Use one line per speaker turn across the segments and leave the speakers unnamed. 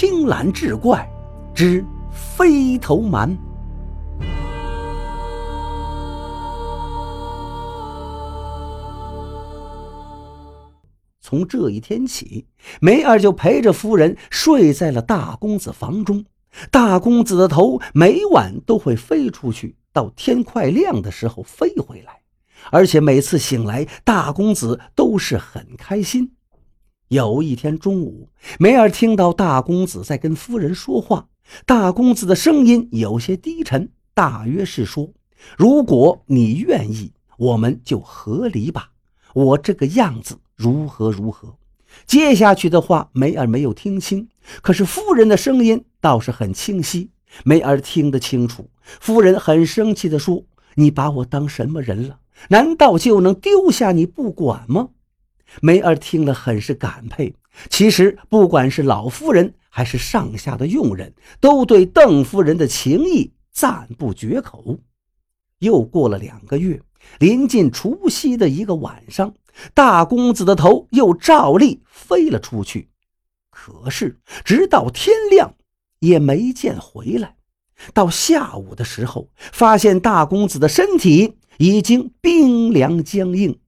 青蓝志怪之飞头蛮。从这一天起，梅儿就陪着夫人睡在了大公子房中。大公子的头每晚都会飞出去，到天快亮的时候飞回来，而且每次醒来，大公子都是很开心。有一天中午，梅儿听到大公子在跟夫人说话，大公子的声音有些低沉，大约是说：“如果你愿意，我们就和离吧。我这个样子如何如何？”接下去的话，梅儿没有听清，可是夫人的声音倒是很清晰，梅儿听得清楚。夫人很生气地说：“你把我当什么人了？难道就能丢下你不管吗？”梅儿听了很是感佩。其实，不管是老夫人还是上下的佣人，都对邓夫人的情谊赞不绝口。又过了两个月，临近除夕的一个晚上。大公子的头又照例飞了出去，可是直到天亮也没见回来。到下午的时候，发现大公子的身体已经冰凉僵硬。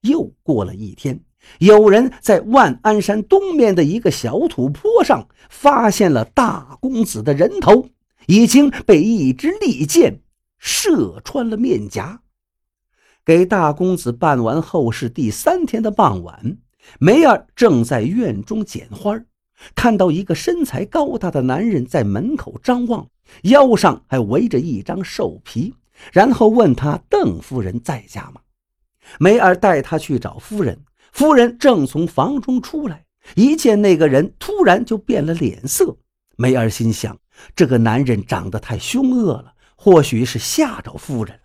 又过了一天，有人在万安山东面的一个小土坡上发现了大公子的人头，已经被一支利箭射穿了面颊。给大公子办完后事，第三天的傍晚，梅儿正在院中捡花，看到一个身材高大的男人在门口张望，腰上还围着一张兽皮，然后问他：“邓夫人在家吗？”梅儿带他去找夫人。夫人正从房中出来，一见那个人，突然就变了脸色。梅儿心想：这个男人长得太凶恶了，或许是吓着夫人了。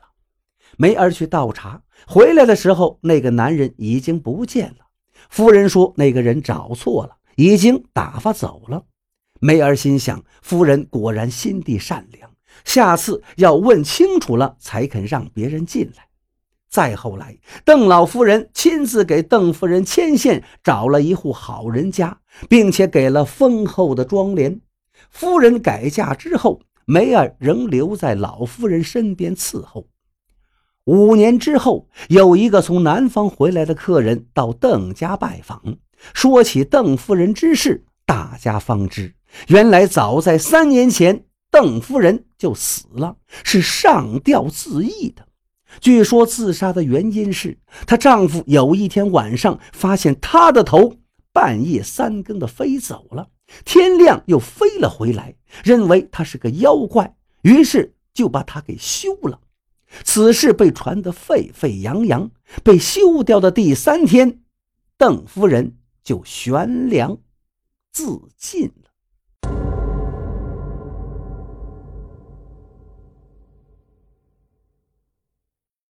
梅儿去倒茶，回来的时候，那个男人已经不见了。夫人说：“那个人找错了，已经打发走了。”梅儿心想：“夫人果然心地善良，下次要问清楚了才肯让别人进来。”再后来，邓老夫人亲自给邓夫人牵线，找了一户好人家，并且给了丰厚的庄帘。夫人改嫁之后，梅儿仍留在老夫人身边伺候。五年之后，有一个从南方回来的客人到邓家拜访，说起邓夫人之事，大家方知，原来早在三年前，邓夫人就死了，是上吊自缢的。据说自杀的原因是她丈夫有一天晚上发现她的头半夜三更的飞走了，天亮又飞了回来，认为她是个妖怪，于是就把她给休了。此事被传得沸沸扬扬，被休掉的第三天，邓夫人就悬梁自尽了。